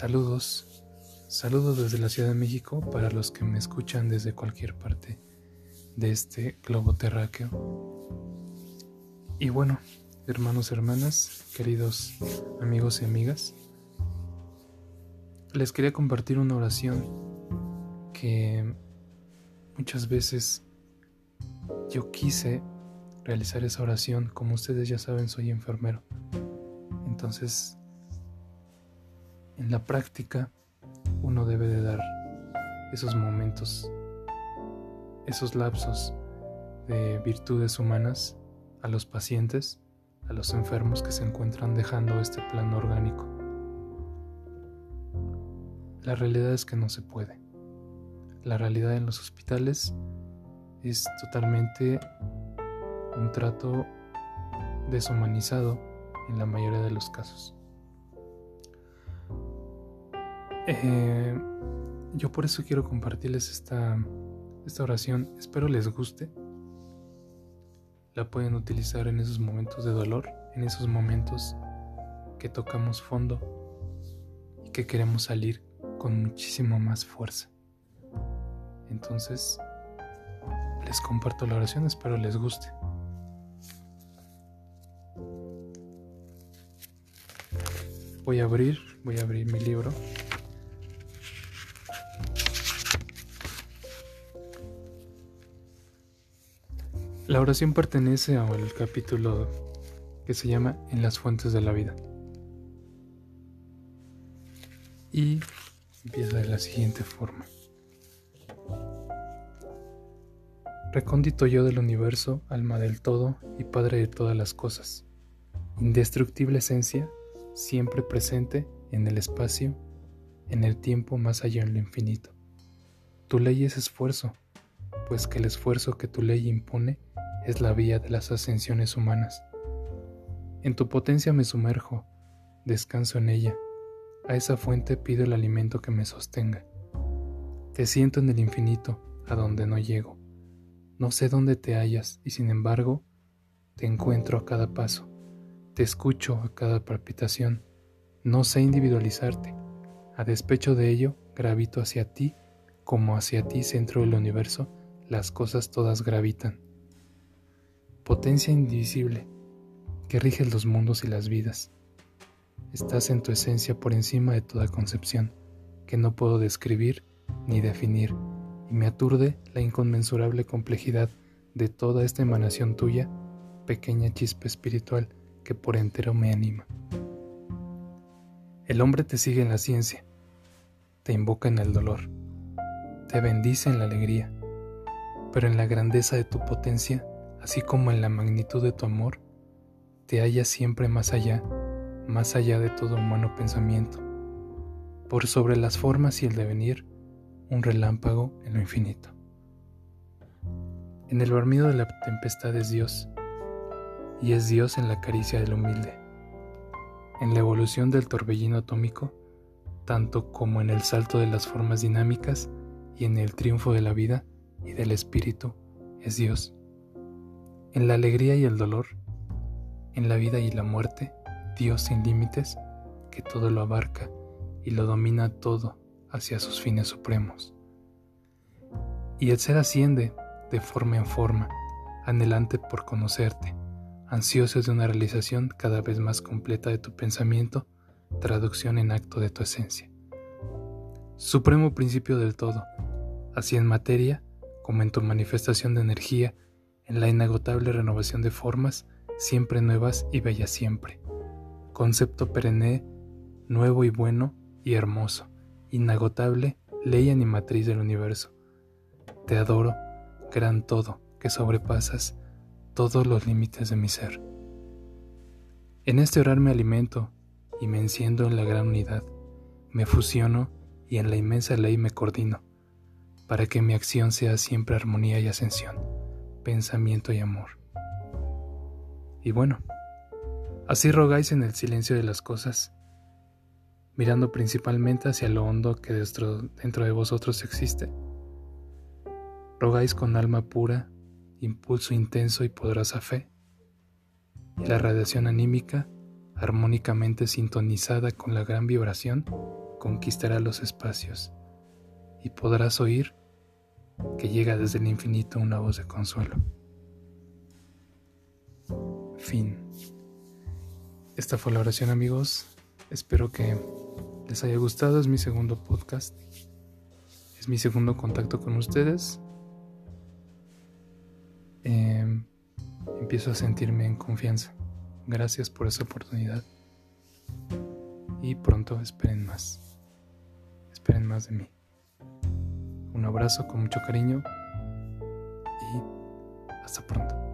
Saludos, saludos desde la Ciudad de México para los que me escuchan desde cualquier parte de este globo terráqueo. Y bueno, hermanos, hermanas, queridos amigos y amigas, les quería compartir una oración que muchas veces yo quise realizar esa oración. Como ustedes ya saben, soy enfermero. Entonces, en la práctica, uno debe de dar esos momentos, esos lapsos de virtudes humanas a los pacientes, a los enfermos que se encuentran dejando este plano orgánico. La realidad es que no se puede. La realidad en los hospitales es totalmente un trato deshumanizado en la mayoría de los casos. Eh, yo por eso quiero compartirles esta, esta oración. Espero les guste. La pueden utilizar en esos momentos de dolor, en esos momentos que tocamos fondo y que queremos salir con muchísimo más fuerza. Entonces, les comparto la oración, espero les guste. Voy a abrir, voy a abrir mi libro. La oración pertenece al capítulo que se llama En las fuentes de la vida. Y empieza de la siguiente forma. Recóndito yo del universo, alma del todo y padre de todas las cosas, indestructible esencia, siempre presente en el espacio, en el tiempo más allá en lo infinito. Tu ley es esfuerzo, pues que el esfuerzo que tu ley impone es la vía de las ascensiones humanas. En tu potencia me sumerjo, descanso en ella, a esa fuente pido el alimento que me sostenga. Te siento en el infinito, a donde no llego. No sé dónde te hallas y sin embargo, te encuentro a cada paso, te escucho a cada palpitación. No sé individualizarte. A despecho de ello, gravito hacia ti, como hacia ti, centro del universo, las cosas todas gravitan potencia indivisible que rige los mundos y las vidas. Estás en tu esencia por encima de toda concepción, que no puedo describir ni definir, y me aturde la inconmensurable complejidad de toda esta emanación tuya, pequeña chispa espiritual que por entero me anima. El hombre te sigue en la ciencia, te invoca en el dolor, te bendice en la alegría, pero en la grandeza de tu potencia así como en la magnitud de tu amor, te hallas siempre más allá, más allá de todo humano pensamiento, por sobre las formas y el devenir, un relámpago en lo infinito. En el dormido de la tempestad es Dios, y es Dios en la caricia del humilde, en la evolución del torbellino atómico, tanto como en el salto de las formas dinámicas y en el triunfo de la vida y del espíritu, es Dios en la alegría y el dolor, en la vida y la muerte, Dios sin límites, que todo lo abarca y lo domina todo hacia sus fines supremos. Y el ser asciende de forma en forma, anhelante por conocerte, ansioso de una realización cada vez más completa de tu pensamiento, traducción en acto de tu esencia. Supremo principio del todo, así en materia como en tu manifestación de energía, en la inagotable renovación de formas, siempre nuevas y bellas siempre. Concepto perenne, nuevo y bueno y hermoso, inagotable, ley animatriz del universo. Te adoro, gran todo, que sobrepasas todos los límites de mi ser. En este orar me alimento y me enciendo en la gran unidad, me fusiono y en la inmensa ley me coordino, para que mi acción sea siempre armonía y ascensión pensamiento y amor. Y bueno, así rogáis en el silencio de las cosas, mirando principalmente hacia lo hondo que dentro, de vosotros existe. Rogáis con alma pura, impulso intenso y poderosa fe, y la radiación anímica, armónicamente sintonizada con la gran vibración, conquistará los espacios y podrás oír que llega desde el infinito una voz de consuelo. Fin. Esta fue la oración amigos. Espero que les haya gustado. Es mi segundo podcast. Es mi segundo contacto con ustedes. Em, empiezo a sentirme en confianza. Gracias por esa oportunidad. Y pronto esperen más. Esperen más de mí. Un abrazo con mucho cariño y hasta pronto.